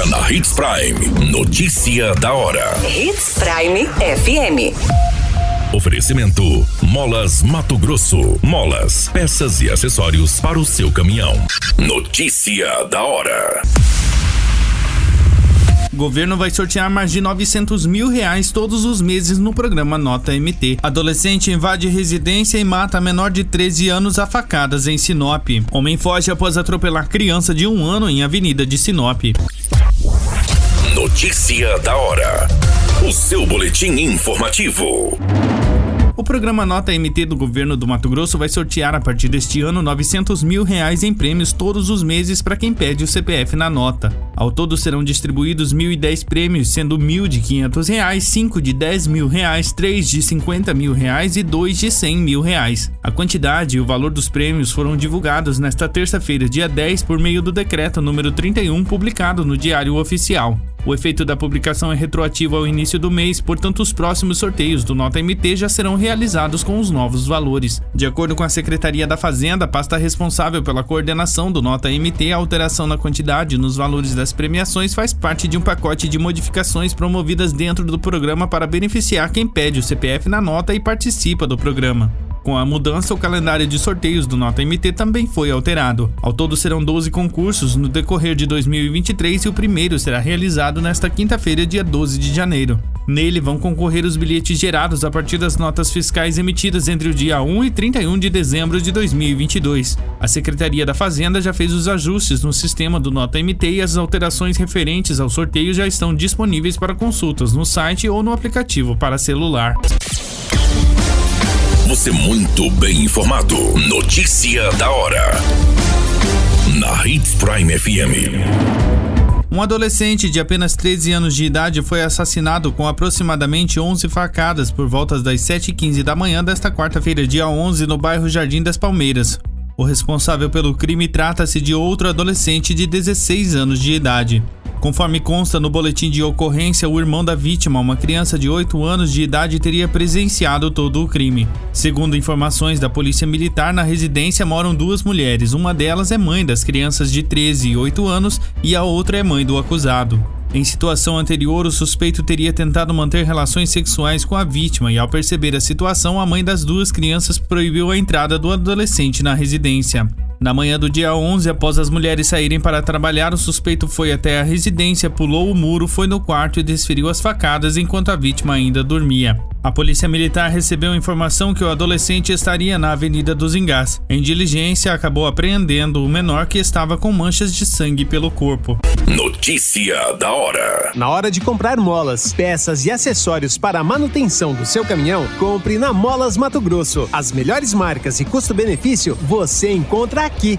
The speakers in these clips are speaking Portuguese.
Agora na Hits Prime. Notícia da hora. Hits Prime FM. Oferecimento: Molas Mato Grosso. Molas, peças e acessórios para o seu caminhão. Notícia da hora. O governo vai sortear mais de 900 mil reais todos os meses no programa Nota MT. Adolescente invade residência e mata menor de 13 anos a facadas em Sinop. Homem foge após atropelar criança de um ano em Avenida de Sinop. Notícia da hora. O seu boletim informativo. O programa Nota MT do governo do Mato Grosso vai sortear a partir deste ano 900 mil reais em prêmios todos os meses para quem pede o CPF na nota. Ao todo serão distribuídos 1.010 prêmios, sendo mil de 500 reais, 5 de 10 mil reais, 3 de 50 mil reais e 2 de 100 mil reais. A quantidade e o valor dos prêmios foram divulgados nesta terça-feira, dia 10, por meio do decreto número 31, publicado no Diário Oficial. O efeito da publicação é retroativo ao início do mês, portanto, os próximos sorteios do Nota MT já serão realizados com os novos valores. De acordo com a Secretaria da Fazenda, pasta responsável pela coordenação do Nota MT, a alteração na quantidade nos valores das premiações faz parte de um pacote de modificações promovidas dentro do programa para beneficiar quem pede o CPF na nota e participa do programa. Com a mudança, o calendário de sorteios do Nota MT também foi alterado. Ao todo serão 12 concursos no decorrer de 2023 e o primeiro será realizado nesta quinta-feira, dia 12 de janeiro. Nele vão concorrer os bilhetes gerados a partir das notas fiscais emitidas entre o dia 1 e 31 de dezembro de 2022. A Secretaria da Fazenda já fez os ajustes no sistema do Nota MT e as alterações referentes ao sorteio já estão disponíveis para consultas no site ou no aplicativo para celular. Você muito bem informado. Notícia da hora. Na Hits Prime FM. Um adolescente de apenas 13 anos de idade foi assassinado com aproximadamente 11 facadas por volta das 7h15 da manhã desta quarta-feira, dia 11, no bairro Jardim das Palmeiras. O responsável pelo crime trata-se de outro adolescente de 16 anos de idade. Conforme consta no boletim de ocorrência, o irmão da vítima, uma criança de 8 anos de idade, teria presenciado todo o crime. Segundo informações da Polícia Militar, na residência moram duas mulheres. Uma delas é mãe das crianças de 13 e 8 anos e a outra é mãe do acusado. Em situação anterior, o suspeito teria tentado manter relações sexuais com a vítima e, ao perceber a situação, a mãe das duas crianças proibiu a entrada do adolescente na residência. Na manhã do dia 11, após as mulheres saírem para trabalhar, o suspeito foi até a residência, pulou o muro, foi no quarto e desferiu as facadas enquanto a vítima ainda dormia. A polícia militar recebeu informação que o adolescente estaria na Avenida dos Engás. Em diligência, acabou apreendendo o menor que estava com manchas de sangue pelo corpo. Notícia da hora. Na hora de comprar molas, peças e acessórios para a manutenção do seu caminhão, compre na Molas Mato Grosso. As melhores marcas e custo-benefício você encontra aqui.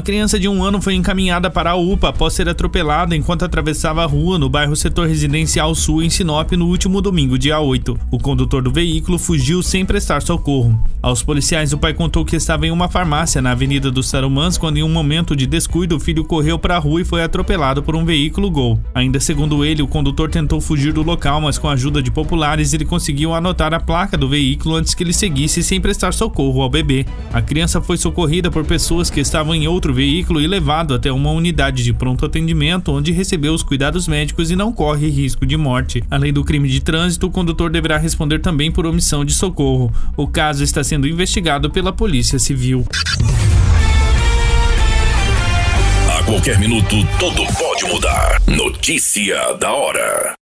Uma criança de um ano foi encaminhada para a UPA após ser atropelada enquanto atravessava a rua no bairro Setor Residencial Sul, em Sinop, no último domingo, dia 8. O condutor do veículo fugiu sem prestar socorro. Aos policiais, o pai contou que estava em uma farmácia na Avenida dos Sarumãs quando, em um momento de descuido, o filho correu para a rua e foi atropelado por um veículo Gol. Ainda segundo ele, o condutor tentou fugir do local, mas com a ajuda de populares ele conseguiu anotar a placa do veículo antes que ele seguisse sem prestar socorro ao bebê. A criança foi socorrida por pessoas que estavam em outro outro veículo e levado até uma unidade de pronto atendimento onde recebeu os cuidados médicos e não corre risco de morte. Além do crime de trânsito, o condutor deverá responder também por omissão de socorro. O caso está sendo investigado pela Polícia Civil. A qualquer minuto, tudo pode mudar. Notícia da hora.